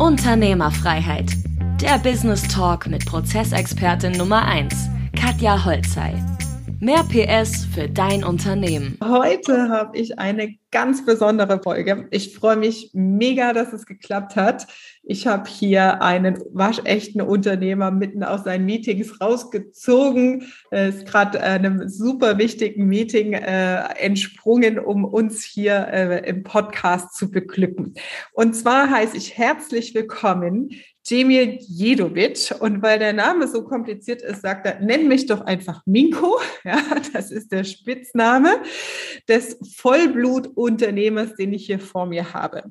Unternehmerfreiheit. Der Business Talk mit Prozessexpertin Nummer 1, Katja Holzei. Mehr PS für dein Unternehmen. Heute habe ich eine ganz besondere Folge. Ich freue mich mega, dass es geklappt hat. Ich habe hier einen waschechten Unternehmer mitten aus seinen Meetings rausgezogen. Ist gerade einem super wichtigen Meeting äh, entsprungen, um uns hier äh, im Podcast zu beglücken. Und zwar heiße ich herzlich willkommen Cemil Jedovic. Und weil der Name so kompliziert ist, sagt er, nenn mich doch einfach Minko. Ja, das ist der Spitzname des Vollblutunternehmers, den ich hier vor mir habe.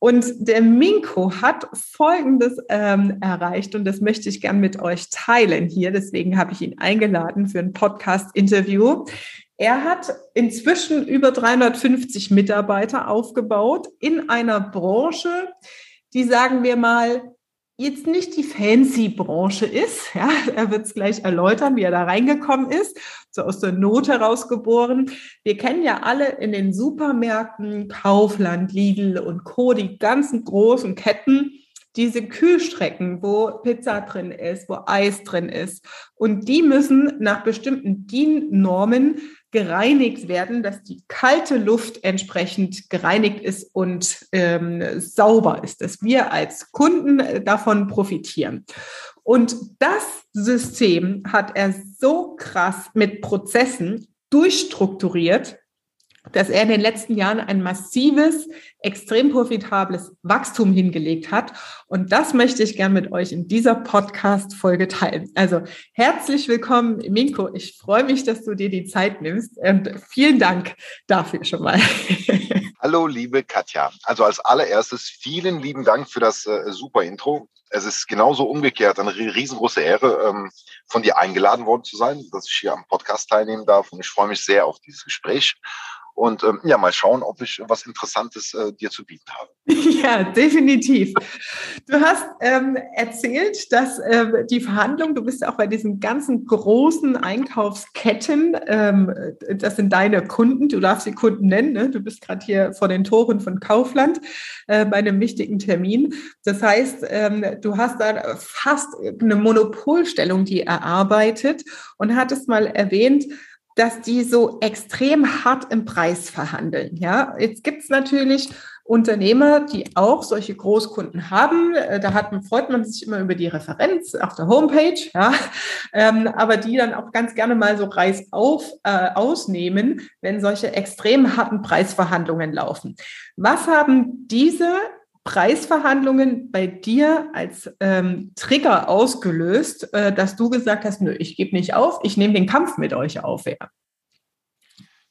Und der Minko hat Folgendes ähm, erreicht und das möchte ich gern mit euch teilen hier. Deswegen habe ich ihn eingeladen für ein Podcast-Interview. Er hat inzwischen über 350 Mitarbeiter aufgebaut in einer Branche, die, sagen wir mal, jetzt nicht die fancy Branche ist. Ja, er wird es gleich erläutern, wie er da reingekommen ist, so aus der Not herausgeboren. Wir kennen ja alle in den Supermärkten Kaufland, Lidl und Co. die ganzen großen Ketten diese Kühlstrecken, wo Pizza drin ist, wo Eis drin ist. Und die müssen nach bestimmten DIN-Normen gereinigt werden, dass die kalte Luft entsprechend gereinigt ist und ähm, sauber ist, dass wir als Kunden äh, davon profitieren. Und das System hat er so krass mit Prozessen durchstrukturiert, dass er in den letzten Jahren ein massives, extrem profitables Wachstum hingelegt hat. Und das möchte ich gern mit euch in dieser Podcast-Folge teilen. Also herzlich willkommen, Minko. Ich freue mich, dass du dir die Zeit nimmst. Und vielen Dank dafür schon mal. Hallo, liebe Katja. Also als allererstes vielen lieben Dank für das äh, super Intro. Es ist genauso umgekehrt eine riesengroße Ehre, ähm, von dir eingeladen worden zu sein, dass ich hier am Podcast teilnehmen darf. Und ich freue mich sehr auf dieses Gespräch und ähm, ja, mal schauen, ob ich was Interessantes äh, dir zu bieten habe. Ja, definitiv. Du hast ähm, erzählt, dass äh, die Verhandlungen, du bist auch bei diesen ganzen großen Einkaufsketten, ähm, das sind deine Kunden, du darfst die Kunden nennen, ne? du bist gerade hier vor den Toren von Kaufland äh, bei einem wichtigen Termin. Das heißt, ähm, du hast da fast eine Monopolstellung, die erarbeitet und hattest mal erwähnt, dass die so extrem hart im Preis verhandeln. Ja, jetzt gibt's natürlich Unternehmer, die auch solche Großkunden haben. Äh, da hat, freut man sich immer über die Referenz auf der Homepage, ja, ähm, aber die dann auch ganz gerne mal so Reis auf, äh, ausnehmen, wenn solche extrem harten Preisverhandlungen laufen. Was haben diese Preisverhandlungen bei dir als ähm, Trigger ausgelöst, äh, dass du gesagt hast, nö, ich gebe nicht auf, ich nehme den Kampf mit euch auf? Ja.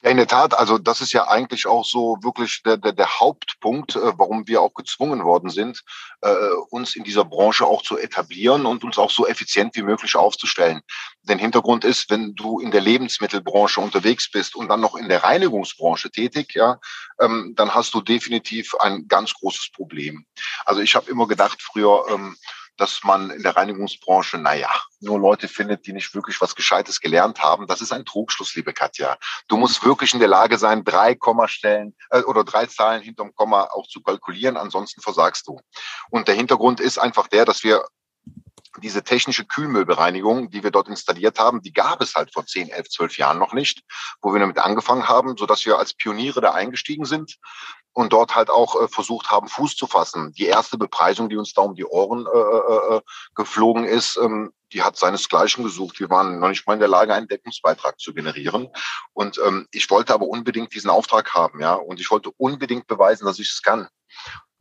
Ja, in der Tat, also das ist ja eigentlich auch so wirklich der, der, der Hauptpunkt, äh, warum wir auch gezwungen worden sind, äh, uns in dieser Branche auch zu etablieren und uns auch so effizient wie möglich aufzustellen. Denn Hintergrund ist, wenn du in der Lebensmittelbranche unterwegs bist und dann noch in der Reinigungsbranche tätig, ja, ähm, dann hast du definitiv ein ganz großes Problem. Also ich habe immer gedacht früher, ähm, dass man in der Reinigungsbranche, naja, nur Leute findet, die nicht wirklich was Gescheites gelernt haben. Das ist ein Trugschluss, liebe Katja. Du musst wirklich in der Lage sein, drei Kommastellen äh, oder drei Zahlen hinterm Komma auch zu kalkulieren, ansonsten versagst du. Und der Hintergrund ist einfach der, dass wir diese technische Kühlmüllbereinigung, die wir dort installiert haben, die gab es halt vor 10, 11, 12 Jahren noch nicht, wo wir damit angefangen haben, so dass wir als Pioniere da eingestiegen sind und dort halt auch äh, versucht haben, Fuß zu fassen. Die erste Bepreisung, die uns da um die Ohren äh, äh, äh, geflogen ist, ähm, die hat seinesgleichen gesucht. Wir waren noch nicht mal in der Lage, einen Deckungsbeitrag zu generieren. Und ähm, ich wollte aber unbedingt diesen Auftrag haben, ja. Und ich wollte unbedingt beweisen, dass ich es kann.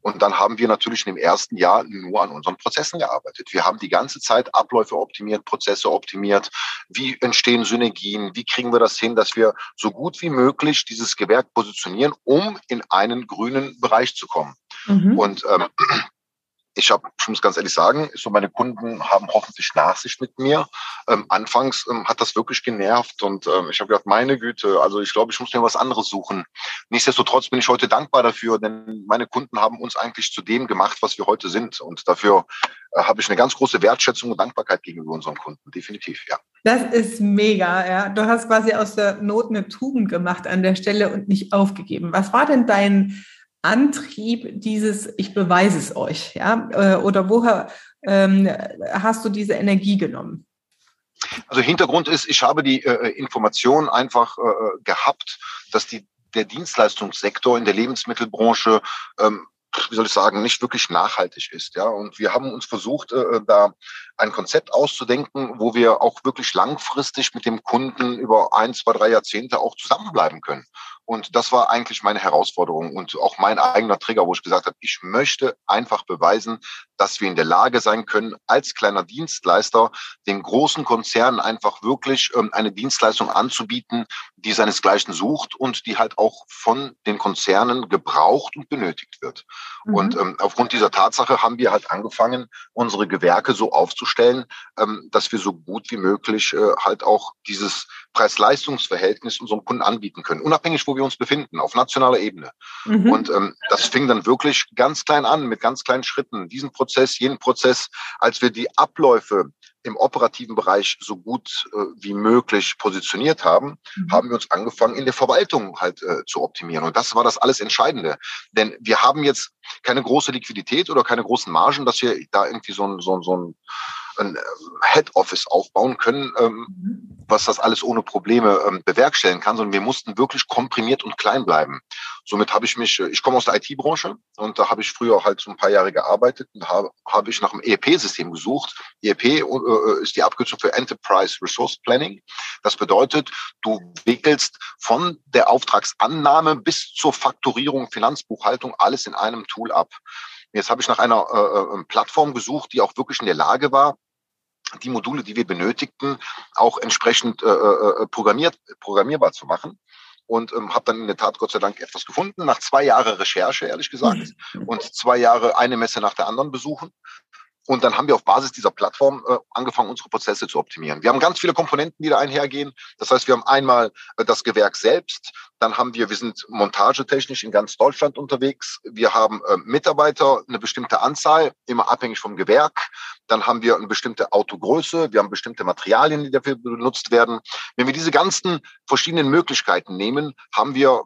Und dann haben wir natürlich im ersten Jahr nur an unseren Prozessen gearbeitet. Wir haben die ganze Zeit Abläufe optimiert, Prozesse optimiert. Wie entstehen Synergien? Wie kriegen wir das hin, dass wir so gut wie möglich dieses Gewerk positionieren, um in einen grünen Bereich zu kommen? Mhm. Und ähm, ich habe, ich muss ganz ehrlich sagen, so meine Kunden haben hoffentlich Nachsicht mit mir. Ähm, anfangs ähm, hat das wirklich genervt und ähm, ich habe gedacht, meine Güte, also ich glaube, ich muss mir was anderes suchen. Nichtsdestotrotz bin ich heute dankbar dafür, denn meine Kunden haben uns eigentlich zu dem gemacht, was wir heute sind und dafür äh, habe ich eine ganz große Wertschätzung und Dankbarkeit gegenüber unseren Kunden, definitiv, ja. Das ist mega, ja. Du hast quasi aus der Not eine Tugend gemacht an der Stelle und nicht aufgegeben. Was war denn dein Antrieb dieses, ich beweise es euch, ja? Äh, oder woher ähm, hast du diese Energie genommen? Also Hintergrund ist, ich habe die äh, Information einfach äh, gehabt, dass die, der Dienstleistungssektor in der Lebensmittelbranche ähm, wie soll ich sagen, nicht wirklich nachhaltig ist. Ja, und wir haben uns versucht, äh, da ein Konzept auszudenken, wo wir auch wirklich langfristig mit dem Kunden über ein, zwei, drei Jahrzehnte auch zusammenbleiben können. Und das war eigentlich meine Herausforderung und auch mein eigener Trigger, wo ich gesagt habe, ich möchte einfach beweisen, dass wir in der Lage sein können, als kleiner Dienstleister den großen Konzernen einfach wirklich ähm, eine Dienstleistung anzubieten, die seinesgleichen sucht und die halt auch von den Konzernen gebraucht und benötigt wird. Mhm. Und ähm, aufgrund dieser Tatsache haben wir halt angefangen, unsere Gewerke so aufzustellen, ähm, dass wir so gut wie möglich äh, halt auch dieses Preis-Leistungs-Verhältnis unserem Kunden anbieten können, unabhängig, wo wir uns befinden, auf nationaler Ebene. Mhm. Und ähm, das fing dann wirklich ganz klein an, mit ganz kleinen Schritten. Diesen Prozess, jenen Prozess, als wir die Abläufe im operativen Bereich so gut äh, wie möglich positioniert haben, mhm. haben wir uns angefangen, in der Verwaltung halt äh, zu optimieren. Und das war das alles Entscheidende. Denn wir haben jetzt keine große Liquidität oder keine großen Margen, dass wir da irgendwie so ein, so ein, so ein ein ähm, Head Office aufbauen können, ähm, mhm. was das alles ohne Probleme ähm, bewerkstelligen kann, sondern wir mussten wirklich komprimiert und klein bleiben. Somit habe ich mich, äh, ich komme aus der IT-Branche und da habe ich früher halt so ein paar Jahre gearbeitet und habe, habe ich nach einem ERP-System gesucht. ERP äh, äh, ist die Abkürzung für Enterprise Resource Planning. Das bedeutet, du wickelst von der Auftragsannahme bis zur Faktorierung, Finanzbuchhaltung alles in einem Tool ab. Jetzt habe ich nach einer äh, äh, Plattform gesucht, die auch wirklich in der Lage war, die Module, die wir benötigten, auch entsprechend äh, äh, äh programmiert, programmierbar zu machen. Und ähm, habe dann in der Tat Gott sei Dank etwas gefunden, nach zwei Jahren Recherche, ehrlich gesagt, mhm. und zwei Jahre eine Messe nach der anderen besuchen. Und dann haben wir auf Basis dieser Plattform äh, angefangen, unsere Prozesse zu optimieren. Wir haben ganz viele Komponenten, die da einhergehen. Das heißt, wir haben einmal äh, das Gewerk selbst, dann haben wir, wir sind montagetechnisch in ganz Deutschland unterwegs. Wir haben äh, Mitarbeiter, eine bestimmte Anzahl, immer abhängig vom Gewerk. Dann haben wir eine bestimmte Autogröße, wir haben bestimmte Materialien, die dafür benutzt werden. Wenn wir diese ganzen verschiedenen Möglichkeiten nehmen, haben wir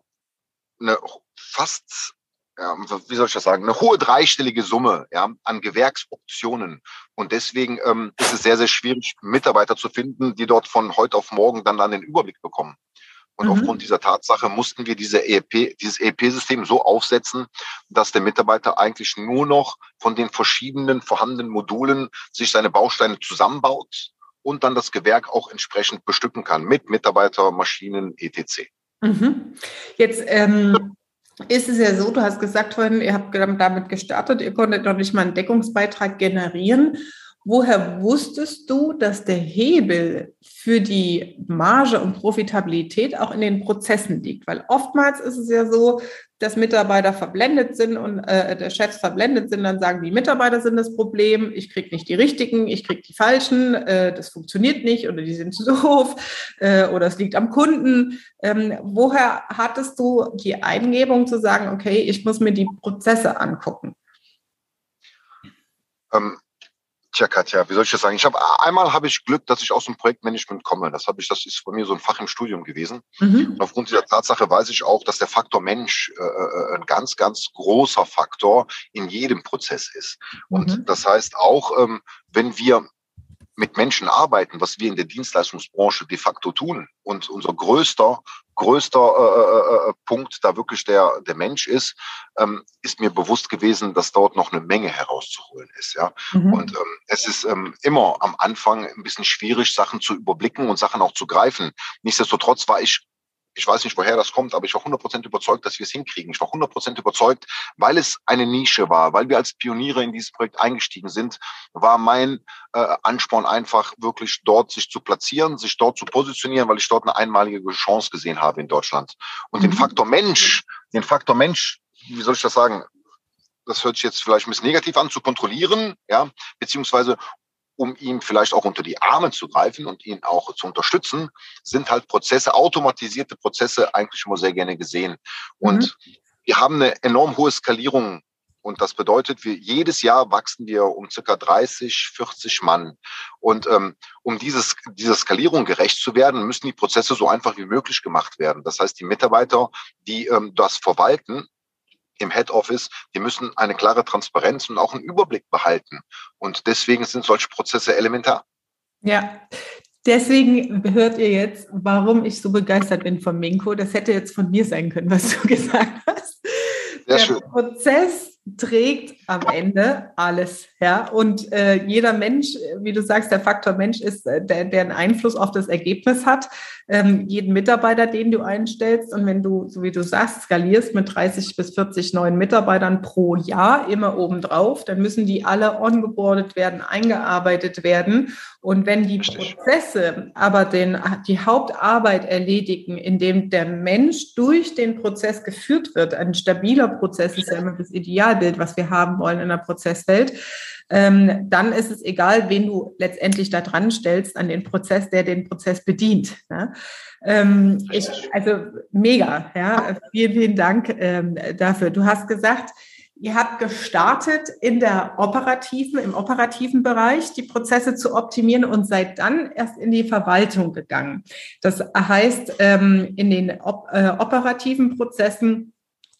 eine fast ja, wie soll ich das sagen, eine hohe dreistellige Summe ja, an Gewerksoptionen. Und deswegen ähm, ist es sehr, sehr schwierig, Mitarbeiter zu finden, die dort von heute auf morgen dann, dann den Überblick bekommen. Und mhm. aufgrund dieser Tatsache mussten wir diese ERP, dieses ERP-System so aufsetzen, dass der Mitarbeiter eigentlich nur noch von den verschiedenen vorhandenen Modulen sich seine Bausteine zusammenbaut und dann das Gewerk auch entsprechend bestücken kann mit Mitarbeiter, Maschinen, etc. Mhm. Jetzt ähm, ist es ja so, du hast gesagt vorhin, ihr habt damit gestartet, ihr konntet noch nicht mal einen Deckungsbeitrag generieren. Woher wusstest du, dass der Hebel für die Marge und Profitabilität auch in den Prozessen liegt? Weil oftmals ist es ja so, dass Mitarbeiter verblendet sind und äh, der Chefs verblendet sind, dann sagen die Mitarbeiter sind das Problem, ich kriege nicht die richtigen, ich kriege die falschen, äh, das funktioniert nicht oder die sind zu doof äh, oder es liegt am Kunden. Ähm, woher hattest du die Eingebung zu sagen, okay, ich muss mir die Prozesse angucken? Ähm, Tja, Katja, wie soll ich das sagen? Ich habe einmal habe ich Glück, dass ich aus dem Projektmanagement komme. Das habe ich, das ist bei mir so ein Fach im Studium gewesen. Mhm. Und aufgrund dieser Tatsache weiß ich auch, dass der Faktor Mensch äh, äh ein ganz, ganz großer Faktor in jedem Prozess ist. Und mhm. das heißt auch, ähm, wenn wir mit Menschen arbeiten, was wir in der Dienstleistungsbranche de facto tun. Und unser größter, größter äh, äh, äh, Punkt da wirklich der, der Mensch ist, ähm, ist mir bewusst gewesen, dass dort noch eine Menge herauszuholen ist. Ja? Mhm. Und ähm, es ist ähm, immer am Anfang ein bisschen schwierig, Sachen zu überblicken und Sachen auch zu greifen. Nichtsdestotrotz war ich ich weiß nicht, woher das kommt, aber ich war 100% überzeugt, dass wir es hinkriegen. Ich war 100% überzeugt, weil es eine Nische war, weil wir als Pioniere in dieses Projekt eingestiegen sind, war mein äh, Ansporn einfach wirklich dort sich zu platzieren, sich dort zu positionieren, weil ich dort eine einmalige Chance gesehen habe in Deutschland. Und mhm. den Faktor Mensch, den Faktor Mensch, wie soll ich das sagen? Das hört sich jetzt vielleicht ein bisschen negativ an, zu kontrollieren, ja, beziehungsweise um ihm vielleicht auch unter die Arme zu greifen und ihn auch zu unterstützen, sind halt Prozesse, automatisierte Prozesse eigentlich immer sehr gerne gesehen. Und mhm. wir haben eine enorm hohe Skalierung und das bedeutet, wir jedes Jahr wachsen wir um circa 30, 40 Mann. Und ähm, um dieses, dieser Skalierung gerecht zu werden, müssen die Prozesse so einfach wie möglich gemacht werden. Das heißt, die Mitarbeiter, die ähm, das verwalten, im Head Office, die müssen eine klare Transparenz und auch einen Überblick behalten. Und deswegen sind solche Prozesse elementar. Ja, Deswegen hört ihr jetzt, warum ich so begeistert bin von Minko. Das hätte jetzt von mir sein können, was du gesagt hast. Sehr Der schön. Prozess trägt am Ende alles. Ja? Und äh, jeder Mensch, wie du sagst, der Faktor Mensch ist, äh, der, der einen Einfluss auf das Ergebnis hat. Ähm, jeden Mitarbeiter, den du einstellst. Und wenn du, so wie du sagst, skalierst mit 30 bis 40 neuen Mitarbeitern pro Jahr immer obendrauf, dann müssen die alle ongeboardet werden, eingearbeitet werden. Und wenn die Prozesse aber den, die Hauptarbeit erledigen, indem der Mensch durch den Prozess geführt wird, ein stabiler Prozess ist ja immer das Ideal, Idealbild, was wir haben wollen in der Prozesswelt, ähm, dann ist es egal, wen du letztendlich da dran stellst an den Prozess, der den Prozess bedient. Ne? Ähm, ich, also mega, ja. Vielen, vielen Dank ähm, dafür. Du hast gesagt, Ihr habt gestartet in der operativen, im operativen Bereich, die Prozesse zu optimieren und seid dann erst in die Verwaltung gegangen. Das heißt, ähm, in den äh, operativen Prozessen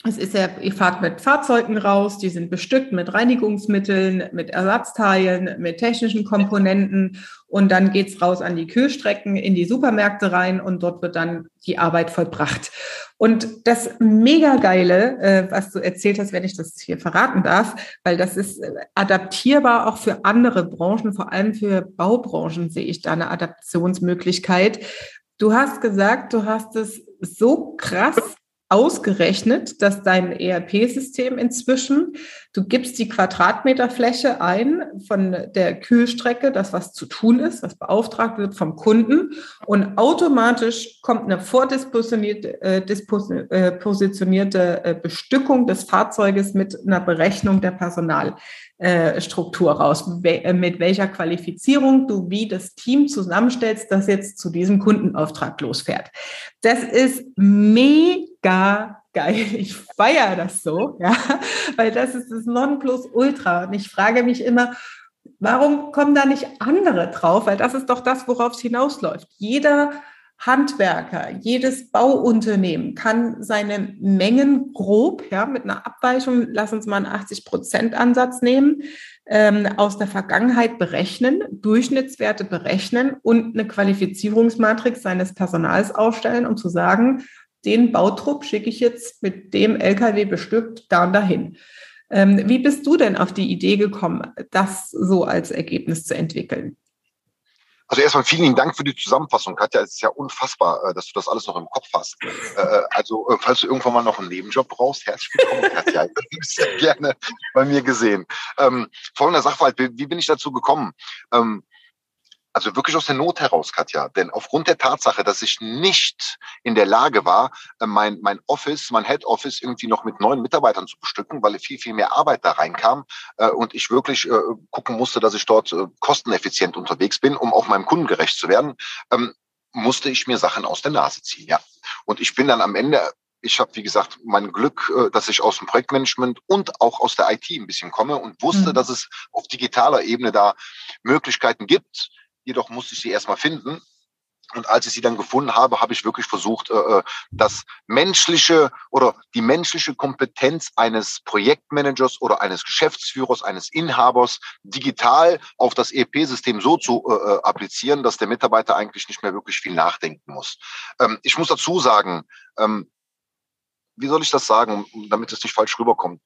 es ist ja, ihr fahrt mit Fahrzeugen raus, die sind bestückt mit Reinigungsmitteln, mit Ersatzteilen, mit technischen Komponenten und dann geht's raus an die Kühlstrecken, in die Supermärkte rein und dort wird dann die Arbeit vollbracht. Und das mega geile, äh, was du erzählt hast, wenn ich das hier verraten darf, weil das ist äh, adaptierbar auch für andere Branchen, vor allem für Baubranchen sehe ich da eine Adaptionsmöglichkeit. Du hast gesagt, du hast es so krass ausgerechnet, dass dein ERP-System inzwischen, du gibst die Quadratmeterfläche ein von der Kühlstrecke, das was zu tun ist, was beauftragt wird vom Kunden und automatisch kommt eine vordispositionierte äh, äh, Bestückung des Fahrzeuges mit einer Berechnung der Personal. Äh, Struktur raus, mit welcher Qualifizierung du wie das Team zusammenstellst, das jetzt zu diesem Kundenauftrag losfährt. Das ist mega geil. Ich feiere das so, ja, weil das ist das Nonplusultra. Und ich frage mich immer, warum kommen da nicht andere drauf? Weil das ist doch das, worauf es hinausläuft. Jeder Handwerker, jedes Bauunternehmen kann seine Mengen grob, ja, mit einer Abweichung, lass uns mal einen 80 Prozent Ansatz nehmen, ähm, aus der Vergangenheit berechnen, Durchschnittswerte berechnen und eine Qualifizierungsmatrix seines Personals aufstellen, um zu sagen, den Bautrupp schicke ich jetzt mit dem LKW bestückt da und dahin. Ähm, wie bist du denn auf die Idee gekommen, das so als Ergebnis zu entwickeln? Also erstmal vielen Dank für die Zusammenfassung, Katja. Es ist ja unfassbar, äh, dass du das alles noch im Kopf hast. Äh, äh, also, falls du irgendwann mal noch einen Nebenjob brauchst, herzlich willkommen, Katja. Das ist sehr gerne bei mir gesehen. Ähm, folgender Sachverhalt, wie bin ich dazu gekommen? Ähm, also wirklich aus der Not heraus, Katja. Denn aufgrund der Tatsache, dass ich nicht in der Lage war, äh, mein, mein Office, mein Head Office irgendwie noch mit neuen Mitarbeitern zu bestücken, weil viel, viel mehr Arbeit da reinkam äh, und ich wirklich äh, gucken musste, dass ich dort äh, kosteneffizient unterwegs bin, um auch meinem Kunden gerecht zu werden, ähm, musste ich mir Sachen aus der Nase ziehen. Ja. Und ich bin dann am Ende ich habe, wie gesagt, mein Glück, äh, dass ich aus dem Projektmanagement und auch aus der IT ein bisschen komme und wusste, mhm. dass es auf digitaler Ebene da Möglichkeiten gibt, jedoch musste ich sie erstmal finden. Und als ich sie dann gefunden habe, habe ich wirklich versucht, äh, äh, das menschliche oder die menschliche Kompetenz eines Projektmanagers oder eines Geschäftsführers, eines Inhabers digital auf das ERP-System so zu äh, applizieren, dass der Mitarbeiter eigentlich nicht mehr wirklich viel nachdenken muss. Ähm, ich muss dazu sagen, ähm, wie soll ich das sagen, damit es nicht falsch rüberkommt?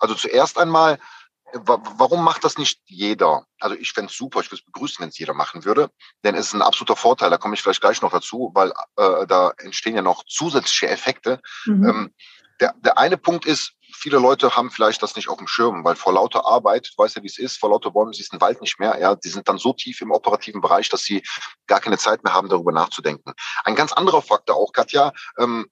Also zuerst einmal warum macht das nicht jeder? Also ich fände es super, ich würde es begrüßen, wenn es jeder machen würde, denn es ist ein absoluter Vorteil, da komme ich vielleicht gleich noch dazu, weil äh, da entstehen ja noch zusätzliche Effekte. Mhm. Ähm, der, der eine Punkt ist, viele Leute haben vielleicht das nicht auf dem Schirm, weil vor lauter Arbeit, du weißt ja, wie es ist, vor lauter Bäumen siehst du den Wald nicht mehr. Ja, die sind dann so tief im operativen Bereich, dass sie gar keine Zeit mehr haben, darüber nachzudenken. Ein ganz anderer Faktor auch, Katja, ähm,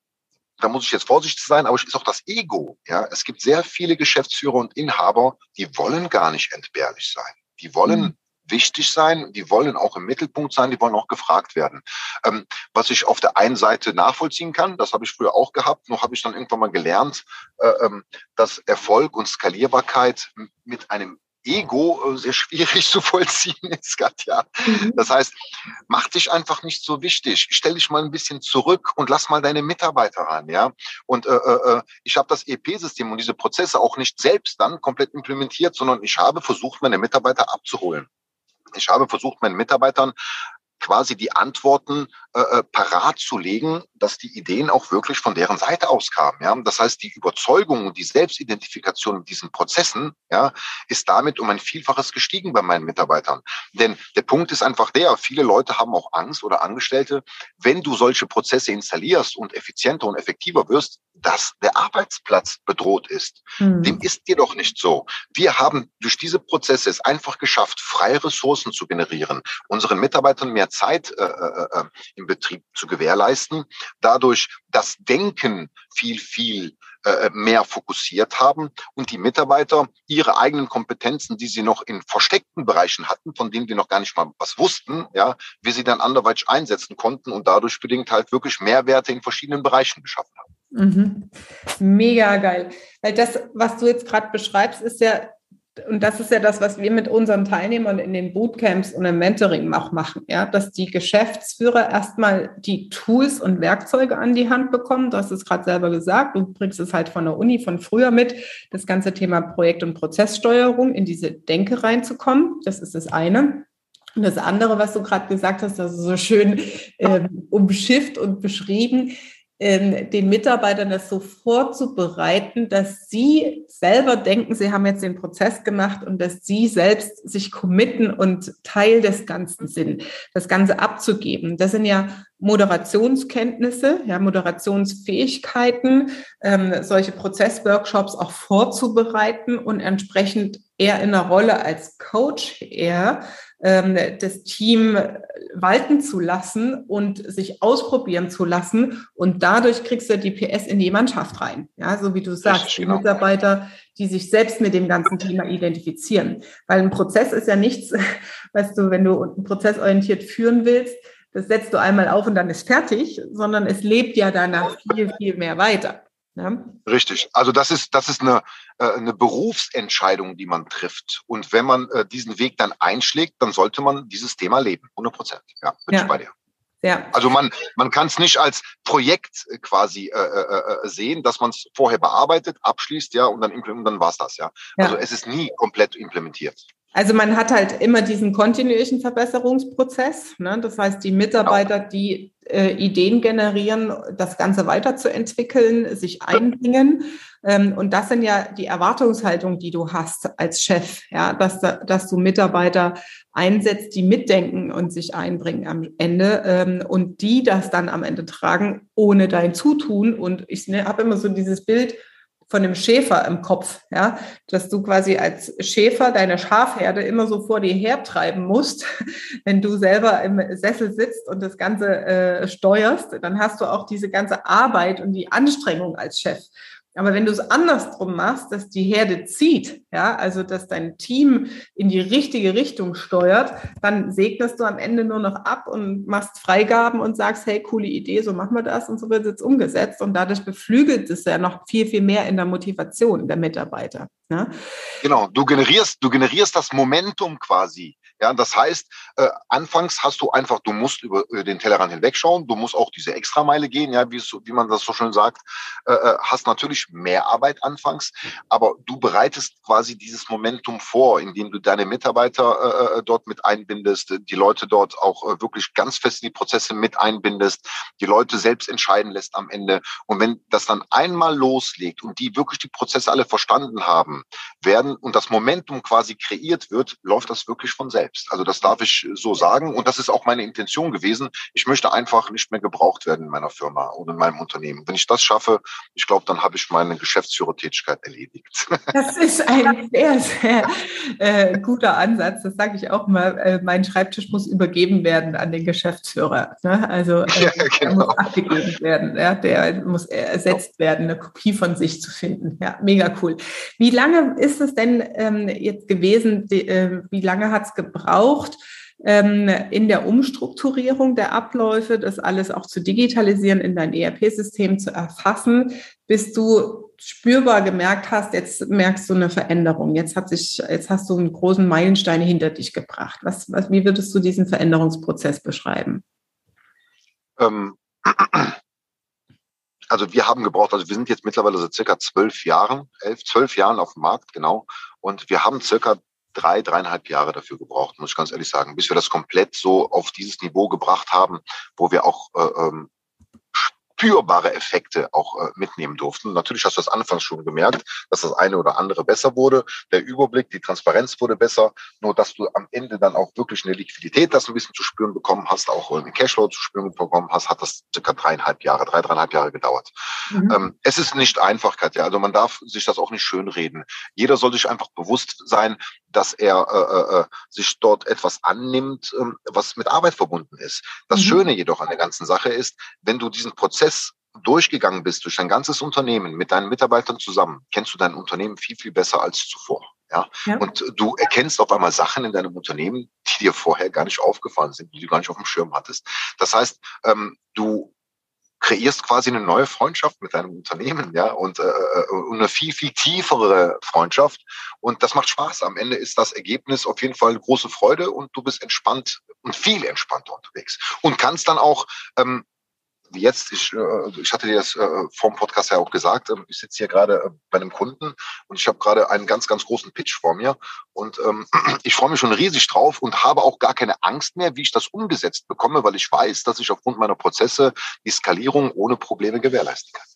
da muss ich jetzt vorsichtig sein, aber es ist auch das Ego. Ja, es gibt sehr viele Geschäftsführer und Inhaber, die wollen gar nicht entbehrlich sein. Die wollen mhm. wichtig sein, die wollen auch im Mittelpunkt sein, die wollen auch gefragt werden. Ähm, was ich auf der einen Seite nachvollziehen kann, das habe ich früher auch gehabt, nur habe ich dann irgendwann mal gelernt, äh, ähm, dass Erfolg und Skalierbarkeit mit einem Ego äh, sehr schwierig zu vollziehen ist, Katja. Mhm. Das heißt, mach dich einfach nicht so wichtig. Stell dich mal ein bisschen zurück und lass mal deine Mitarbeiter ran, ja. Und äh, äh, äh ich habe das EP-System und diese Prozesse auch nicht selbst dann komplett implementiert, sondern ich habe versucht, meine Mitarbeiter abzuholen. Ich habe versucht, meinen Mitarbeitern quasi die Antworten äh, äh, parat zu legen, dass die Ideen auch wirklich von deren Seite aus kamen. Ja? Das heißt, die Überzeugung und die Selbstidentifikation in diesen Prozessen ja, ist damit um ein Vielfaches gestiegen bei meinen Mitarbeitern. Denn der Punkt ist einfach der, viele Leute haben auch Angst oder Angestellte, wenn du solche Prozesse installierst und effizienter und effektiver wirst, dass der Arbeitsplatz bedroht ist. Hm. Dem ist jedoch nicht so. Wir haben durch diese Prozesse es einfach geschafft, freie Ressourcen zu generieren, unseren Mitarbeitern mehr Zeit äh, äh, äh, im Betrieb zu gewährleisten, dadurch das Denken viel, viel äh, mehr fokussiert haben und die Mitarbeiter ihre eigenen Kompetenzen, die sie noch in versteckten Bereichen hatten, von denen wir noch gar nicht mal was wussten, ja, wir sie dann anderweitig einsetzen konnten und dadurch bedingt halt wirklich Mehrwerte in verschiedenen Bereichen geschaffen haben. Mhm. Mega geil. Weil das, was du jetzt gerade beschreibst, ist ja und das ist ja das, was wir mit unseren Teilnehmern in den Bootcamps und im Mentoring auch machen, ja, dass die Geschäftsführer erstmal die Tools und Werkzeuge an die Hand bekommen. Du hast es gerade selber gesagt, du bringst es halt von der Uni von früher mit, das ganze Thema Projekt- und Prozesssteuerung in diese Denke reinzukommen. Das ist das eine. Und das andere, was du gerade gesagt hast, das ist so schön äh, umschifft und beschrieben, den Mitarbeitern das so vorzubereiten, dass sie selber denken, sie haben jetzt den Prozess gemacht und dass sie selbst sich committen und Teil des Ganzen sind, das Ganze abzugeben. Das sind ja Moderationskenntnisse, ja, Moderationsfähigkeiten, ähm, solche Prozessworkshops auch vorzubereiten und entsprechend eher in der Rolle als Coach eher ähm, das Team walten zu lassen und sich ausprobieren zu lassen. Und dadurch kriegst du die PS in die Mannschaft rein. Ja, so wie du sagst, die genau. Mitarbeiter, die sich selbst mit dem ganzen Thema identifizieren. Weil ein Prozess ist ja nichts, weißt du, wenn du einen Prozess orientiert führen willst, das setzt du einmal auf und dann ist fertig, sondern es lebt ja danach viel, viel mehr weiter. Ja? Richtig. Also das ist, das ist eine, äh, eine Berufsentscheidung, die man trifft. Und wenn man äh, diesen Weg dann einschlägt, dann sollte man dieses Thema leben. 100 Prozent. Ja, bin ja. ich bei dir. Ja. Also man, man kann es nicht als Projekt quasi äh, äh, sehen, dass man es vorher bearbeitet, abschließt, ja, und dann, und dann war es das, ja. ja. Also es ist nie komplett implementiert. Also man hat halt immer diesen kontinuierlichen Verbesserungsprozess. Ne? Das heißt, die Mitarbeiter, die äh, Ideen generieren, das Ganze weiterzuentwickeln, sich einbringen. Ähm, und das sind ja die Erwartungshaltung, die du hast als Chef, ja, dass, dass du Mitarbeiter einsetzt, die mitdenken und sich einbringen am Ende ähm, und die das dann am Ende tragen, ohne dein Zutun. Und ich ne, habe immer so dieses Bild, von dem Schäfer im Kopf, ja, dass du quasi als Schäfer deine Schafherde immer so vor dir hertreiben musst, wenn du selber im Sessel sitzt und das Ganze äh, steuerst, dann hast du auch diese ganze Arbeit und die Anstrengung als Chef. Aber wenn du es andersrum machst, dass die Herde zieht, ja, also dass dein Team in die richtige Richtung steuert, dann segnest du am Ende nur noch ab und machst Freigaben und sagst, hey, coole Idee, so machen wir das und so wird es jetzt umgesetzt. Und dadurch beflügelt es ja noch viel, viel mehr in der Motivation der Mitarbeiter. Ne? Genau, du generierst, du generierst das Momentum quasi. Ja, das heißt, äh, anfangs hast du einfach, du musst über, über den Tellerrand hinwegschauen, du musst auch diese Extrameile gehen, ja, wie, es, wie man das so schön sagt, äh, äh, hast natürlich mehr Arbeit anfangs, aber du bereitest quasi dieses Momentum vor, indem du deine Mitarbeiter äh, äh dort mit einbindest, die Leute dort auch äh, wirklich ganz fest in die Prozesse mit einbindest, die Leute selbst entscheiden lässt am Ende. Und wenn das dann einmal loslegt und die wirklich die Prozesse alle verstanden haben, werden und das Momentum quasi kreiert wird, läuft das wirklich von selbst. Also das darf ich so sagen und das ist auch meine Intention gewesen. Ich möchte einfach nicht mehr gebraucht werden in meiner Firma oder in meinem Unternehmen. Wenn ich das schaffe, ich glaube, dann habe ich meine Geschäftsführertätigkeit erledigt. Das ist ein sehr, sehr äh, guter Ansatz. Das sage ich auch mal. Äh, mein Schreibtisch muss übergeben werden an den Geschäftsführer. Ne? Also äh, ja, genau. der muss abgegeben werden. Ja? Der muss ersetzt werden, eine Kopie von sich zu finden. Ja, mega cool. Wie lange ist es denn ähm, jetzt gewesen? Die, äh, wie lange hat es gebraucht? gebraucht, ähm, in der Umstrukturierung der Abläufe, das alles auch zu digitalisieren, in dein ERP-System zu erfassen, bis du spürbar gemerkt hast, jetzt merkst du eine Veränderung, jetzt hat sich, jetzt hast du einen großen Meilenstein hinter dich gebracht. Was, was, wie würdest du diesen Veränderungsprozess beschreiben? Ähm, also wir haben gebraucht, also wir sind jetzt mittlerweile seit circa zwölf Jahren, elf, zwölf Jahren auf dem Markt, genau. Und wir haben circa drei, dreieinhalb Jahre dafür gebraucht, muss ich ganz ehrlich sagen, bis wir das komplett so auf dieses Niveau gebracht haben, wo wir auch äh, ähm, spürbare Effekte auch äh, mitnehmen durften. Natürlich hast du das anfangs schon gemerkt, dass das eine oder andere besser wurde. Der Überblick, die Transparenz wurde besser. Nur, dass du am Ende dann auch wirklich eine Liquidität, das ein bisschen zu spüren bekommen hast, auch einen Cashflow zu spüren bekommen hast, hat das circa dreieinhalb Jahre, drei, dreieinhalb Jahre gedauert. Mhm. Ähm, es ist nicht einfach, Katja. Also man darf sich das auch nicht schönreden. Jeder soll sich einfach bewusst sein, dass er äh, äh, äh sich dort etwas annimmt, äh, was mit Arbeit verbunden ist. Das mhm. Schöne jedoch an der ganzen Sache ist, wenn du diesen Prozess durchgegangen bist durch dein ganzes Unternehmen mit deinen Mitarbeitern zusammen, kennst du dein Unternehmen viel, viel besser als zuvor. Ja? ja? Und du erkennst auf einmal Sachen in deinem Unternehmen, die dir vorher gar nicht aufgefallen sind, die du gar nicht auf dem Schirm hattest. Das heißt, ähm, du kreierst quasi eine neue Freundschaft mit deinem Unternehmen, ja, und, äh, äh, und eine viel, viel tiefere Freundschaft. Und das macht Spaß. Am Ende ist das Ergebnis auf jeden Fall große Freude und du bist entspannt und viel entspannter unterwegs. Und kannst dann auch ähm, jetzt, ich, äh, ich hatte dir das äh, vom Podcast ja auch gesagt, ähm, ich sitze hier gerade äh, bei einem Kunden und ich habe gerade einen ganz, ganz großen Pitch vor mir und ähm, ich freue mich schon riesig drauf und habe auch gar keine Angst mehr, wie ich das umgesetzt bekomme, weil ich weiß, dass ich aufgrund meiner Prozesse die Skalierung ohne Probleme gewährleisten kann.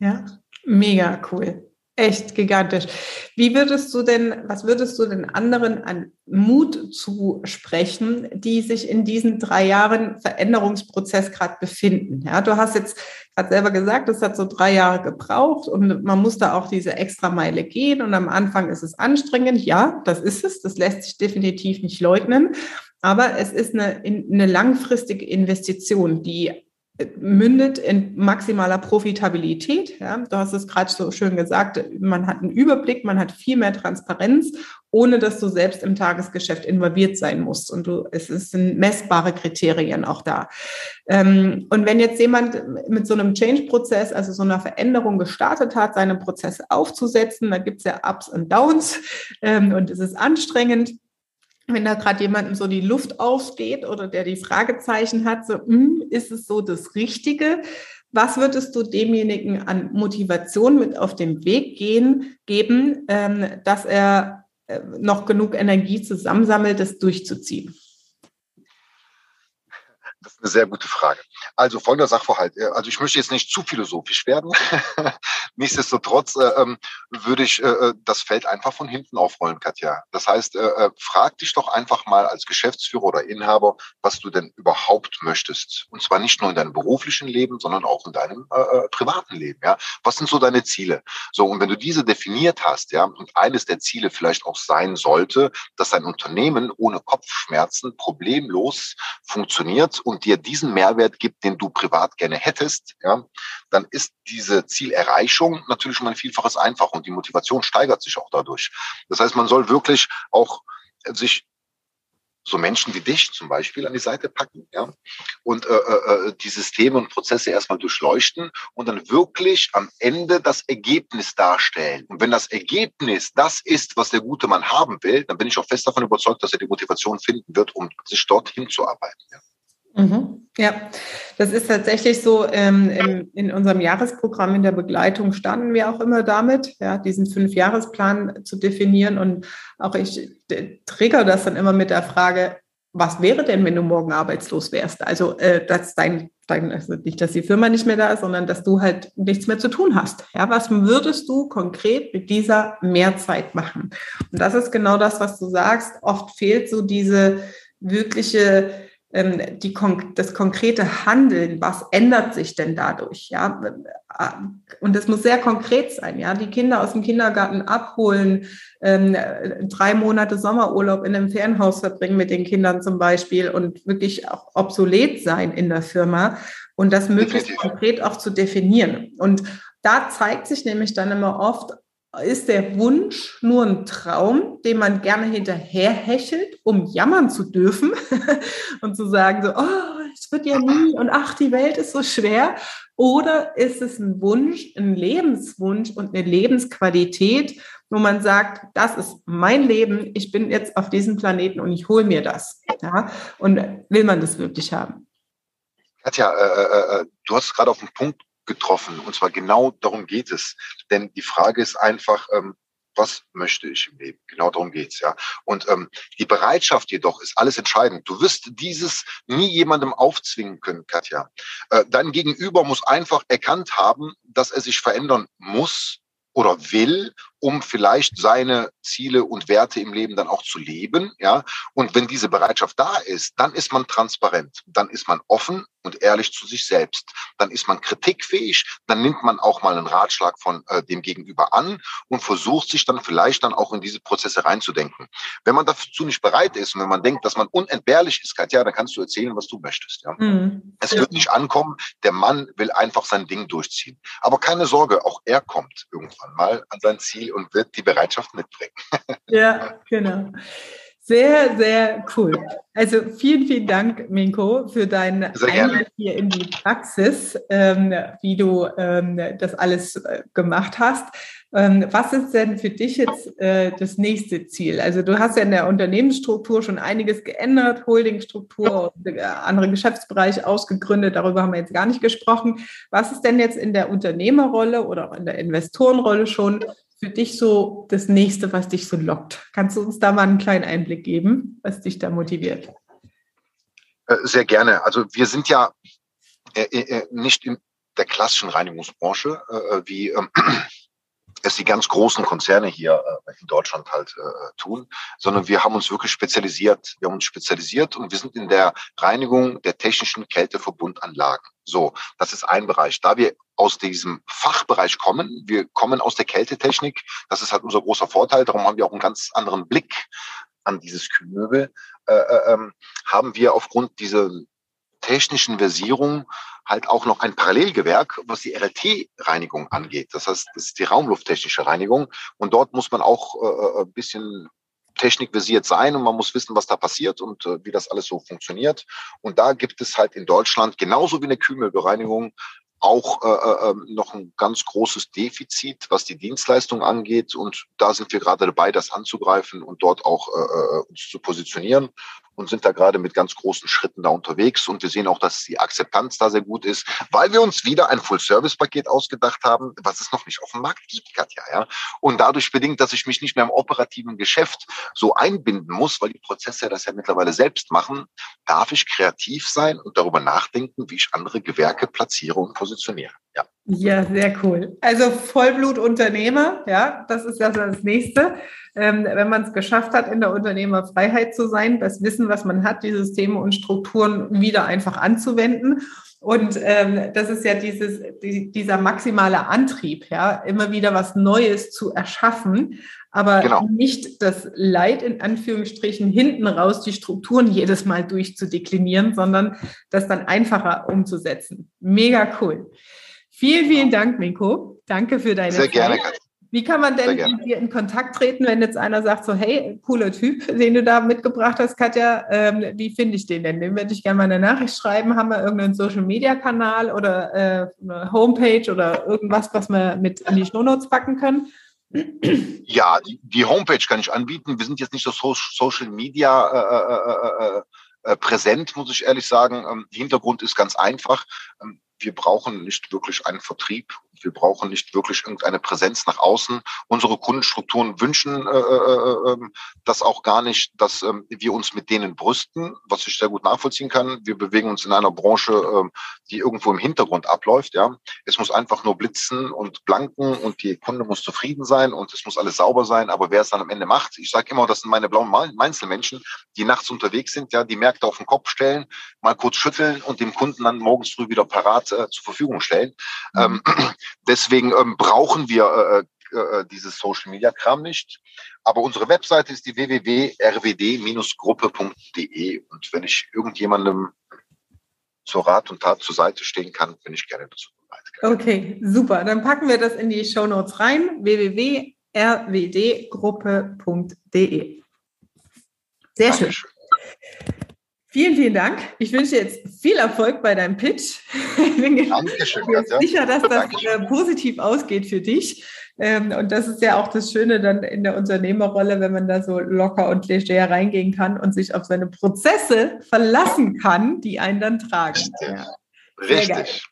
Ja, mega cool echt gigantisch. Wie würdest du denn, was würdest du den anderen an Mut zusprechen, die sich in diesen drei Jahren Veränderungsprozess gerade befinden? Ja, du hast jetzt gerade selber gesagt, es hat so drei Jahre gebraucht und man muss da auch diese extra Meile gehen und am Anfang ist es anstrengend. Ja, das ist es. Das lässt sich definitiv nicht leugnen. Aber es ist eine, eine langfristige Investition, die mündet in maximaler Profitabilität. Ja, du hast es gerade so schön gesagt, man hat einen Überblick, man hat viel mehr Transparenz, ohne dass du selbst im Tagesgeschäft involviert sein musst. Und du, es sind messbare Kriterien auch da. Ähm, und wenn jetzt jemand mit so einem Change-Prozess, also so einer Veränderung gestartet hat, seine Prozesse aufzusetzen, da gibt es ja Ups und Downs ähm, und es ist anstrengend wenn da gerade jemandem so die Luft aufsteht oder der die Fragezeichen hat, so, hm, ist es so das Richtige? Was würdest du demjenigen an Motivation mit auf den Weg gehen, geben, ähm, dass er äh, noch genug Energie zusammensammelt, das durchzuziehen? Das ist eine sehr gute Frage. Also folgender Sachverhalt. Also ich möchte jetzt nicht zu philosophisch werden. Nichtsdestotrotz äh, ähm, würde ich äh, äh, das Feld einfach von hinten aufrollen, Katja. Das heißt, äh, äh, frag dich doch einfach mal als Geschäftsführer oder Inhaber, was du denn überhaupt möchtest. Und zwar nicht nur in deinem beruflichen Leben, sondern auch in deinem äh, privaten Leben. Ja, was sind so deine Ziele? So und wenn du diese definiert hast, ja, und eines der Ziele vielleicht auch sein sollte, dass dein Unternehmen ohne Kopfschmerzen problemlos funktioniert und dir diesen Mehrwert gibt, den du privat gerne hättest, ja, dann ist diese Zielerreichung natürlich um ein Vielfaches einfach und die Motivation steigert sich auch dadurch. Das heißt, man soll wirklich auch sich so Menschen wie dich zum Beispiel an die Seite packen, ja, und äh, äh, äh, die Systeme und Prozesse erstmal durchleuchten und dann wirklich am Ende das Ergebnis darstellen. Und wenn das Ergebnis das ist, was der gute Mann haben will, dann bin ich auch fest davon überzeugt, dass er die Motivation finden wird, um sich dorthin zu arbeiten. Ja. Mhm. Ja, das ist tatsächlich so. Ähm, in, in, unserem Jahresprogramm in der Begleitung standen wir auch immer damit, ja, diesen Fünfjahresplan zu definieren. Und auch ich trigger das dann immer mit der Frage, was wäre denn, wenn du morgen arbeitslos wärst? Also, äh, dass dein, dein, also nicht, dass die Firma nicht mehr da ist, sondern dass du halt nichts mehr zu tun hast. Ja, was würdest du konkret mit dieser Mehrzeit machen? Und das ist genau das, was du sagst. Oft fehlt so diese wirkliche die, das konkrete Handeln, was ändert sich denn dadurch? Ja, äh, und das muss sehr konkret sein. Ja, die Kinder aus dem Kindergarten abholen, ähm, drei Monate Sommerurlaub in einem Ferienhaus verbringen mit den Kindern zum Beispiel und wirklich auch obsolet sein in der Firma und das möglichst konkret auch zu definieren. Und da zeigt sich nämlich dann immer oft, ist der Wunsch nur ein Traum, den man gerne hinterherhechelt, um jammern zu dürfen und zu sagen so, oh, es wird ja nie und ach, die Welt ist so schwer? Oder ist es ein Wunsch, ein Lebenswunsch und eine Lebensqualität, wo man sagt, das ist mein Leben, ich bin jetzt auf diesem Planeten und ich hole mir das. Ja? Und will man das wirklich haben? Katja, äh, äh, äh du hast gerade auf den Punkt getroffen. Und zwar genau darum geht es. Denn die Frage ist einfach, ähm, was möchte ich im Leben? Genau darum geht's ja. Und ähm, die Bereitschaft jedoch ist alles entscheidend. Du wirst dieses nie jemandem aufzwingen können, Katja. Äh, dein Gegenüber muss einfach erkannt haben, dass er sich verändern muss oder will, um vielleicht seine Ziele und Werte im Leben dann auch zu leben, ja. Und wenn diese Bereitschaft da ist, dann ist man transparent, dann ist man offen und ehrlich zu sich selbst, dann ist man kritikfähig, dann nimmt man auch mal einen Ratschlag von äh, dem Gegenüber an und versucht sich dann vielleicht dann auch in diese Prozesse reinzudenken. Wenn man dazu nicht bereit ist und wenn man denkt, dass man unentbehrlich ist, Katja, dann kannst du erzählen, was du möchtest, ja. Mhm. Es wird nicht ankommen, der Mann will einfach sein Ding durchziehen. Aber keine Sorge, auch er kommt irgendwann mal an sein Ziel und wird die Bereitschaft mitbringen. Ja, genau. Sehr, sehr cool. Also vielen, vielen Dank, Minko, für deinen Einblick hier in die Praxis, ähm, wie du ähm, das alles äh, gemacht hast. Ähm, was ist denn für dich jetzt äh, das nächste Ziel? Also du hast ja in der Unternehmensstruktur schon einiges geändert, Holdingstruktur, äh, andere Geschäftsbereiche ausgegründet, darüber haben wir jetzt gar nicht gesprochen. Was ist denn jetzt in der Unternehmerrolle oder auch in der Investorenrolle schon für dich so das nächste, was dich so lockt? Kannst du uns da mal einen kleinen Einblick geben, was dich da motiviert? Äh, sehr gerne. Also wir sind ja nicht in der klassischen Reinigungsbranche, wie ähm, es die ganz großen Konzerne hier äh, in Deutschland halt äh, tun, sondern wir haben uns wirklich spezialisiert. Wir haben uns spezialisiert und wir sind in der Reinigung der technischen Kälteverbundanlagen. So, das ist ein Bereich. Da wir aus diesem Fachbereich kommen, wir kommen aus der Kältetechnik, das ist halt unser großer Vorteil, darum haben wir auch einen ganz anderen Blick an dieses Kühlmöbel, äh, äh, ähm, haben wir aufgrund dieser technischen Versierung halt auch noch ein Parallelgewerk, was die RLT-Reinigung angeht. Das heißt, das ist die raumlufttechnische Reinigung. Und dort muss man auch äh, ein bisschen technikversiert sein und man muss wissen, was da passiert und äh, wie das alles so funktioniert. Und da gibt es halt in Deutschland genauso wie eine Kühlmüllbereinigung auch äh, äh, ähm, noch ein ganz großes Defizit, was die Dienstleistung angeht. Und da sind wir gerade dabei, das anzugreifen und dort auch äh, äh uns zu positionieren und sind da gerade mit ganz großen Schritten da unterwegs. Und wir sehen auch, dass die Akzeptanz da sehr gut ist, weil wir uns wieder ein Full-Service-Paket ausgedacht haben, was es noch nicht auf dem Markt gibt, Katja. Ja? Und dadurch bedingt, dass ich mich nicht mehr im operativen Geschäft so einbinden muss, weil die Prozesse das ja mittlerweile selbst machen, darf ich kreativ sein und darüber nachdenken, wie ich andere Gewerke platziere und positioniere. Ja. Sehr cool. Also Vollblutunternehmer, ja, das ist ja das Nächste. Ähm, wenn man es geschafft hat, in der Unternehmerfreiheit zu sein, das Wissen, was man hat, die Systeme und Strukturen wieder einfach anzuwenden. Und ähm, das ist ja dieses, die, dieser maximale Antrieb, ja, immer wieder was Neues zu erschaffen, aber genau. nicht das Leid in Anführungsstrichen hinten raus, die Strukturen jedes Mal durchzudeklinieren, sondern das dann einfacher umzusetzen. Mega cool. Vielen, vielen Dank, Miko. Danke für deine Sehr Zeit. gerne. Wie kann man denn mit dir in Kontakt treten, wenn jetzt einer sagt, so, hey, cooler Typ, den du da mitgebracht hast, Katja, ähm, wie finde ich den denn? Dem würde ich gerne mal eine Nachricht schreiben. Haben wir irgendeinen Social-Media-Kanal oder äh, eine Homepage oder irgendwas, was wir mit in die Shownotes packen können? Ja, die, die Homepage kann ich anbieten. Wir sind jetzt nicht so Social Media äh, äh, äh, äh, präsent, muss ich ehrlich sagen. Ähm, Hintergrund ist ganz einfach. Ähm, wir brauchen nicht wirklich einen Vertrieb wir brauchen nicht wirklich irgendeine Präsenz nach außen. Unsere Kundenstrukturen wünschen äh, äh, ähm, das auch gar nicht, dass äh, wir uns mit denen brüsten, was ich sehr gut nachvollziehen kann. Wir bewegen uns in einer Branche, äh, die irgendwo im Hintergrund abläuft. Ja, es muss einfach nur blitzen und blanken und die Kunde muss zufrieden sein und es muss alles sauber sein. Aber wer es dann am Ende macht, ich sage immer, das sind meine blauen Einzelmenschen, die nachts unterwegs sind, ja, die Märkte auf den Kopf stellen, mal kurz schütteln und dem Kunden dann morgens früh wieder parat äh, zur Verfügung stellen. Mhm. Ähm, Deswegen ähm, brauchen wir äh, äh, dieses Social Media Kram nicht. Aber unsere Webseite ist die www.rwd-gruppe.de. Und wenn ich irgendjemandem zur Rat und Tat zur Seite stehen kann, bin ich gerne dazu bereit. Okay, super. Dann packen wir das in die Show Notes rein. www.rwdgruppe.de. Sehr Dankeschön. schön. Vielen, vielen Dank. Ich wünsche dir jetzt viel Erfolg bei deinem Pitch. Dankeschön. Ich bin sicher, dass das Dankeschön. Äh, positiv ausgeht für dich. Ähm, und das ist ja auch das Schöne dann in der Unternehmerrolle, wenn man da so locker und leger reingehen kann und sich auf seine Prozesse verlassen kann, die einen dann tragen. Richtig. Ja. Richtig.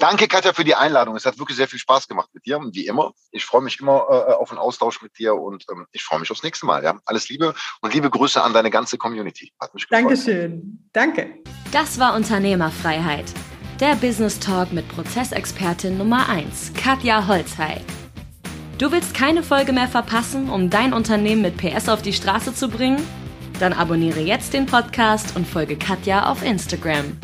Danke, Katja, für die Einladung. Es hat wirklich sehr viel Spaß gemacht mit dir, wie immer. Ich freue mich immer äh, auf einen Austausch mit dir und ähm, ich freue mich aufs nächste Mal. Ja? Alles Liebe und liebe Grüße an deine ganze Community. Hat mich gefreut. Dankeschön. Danke. Das war Unternehmerfreiheit. Der Business Talk mit Prozessexpertin Nummer 1, Katja Holzhey. Du willst keine Folge mehr verpassen, um dein Unternehmen mit PS auf die Straße zu bringen? Dann abonniere jetzt den Podcast und folge Katja auf Instagram.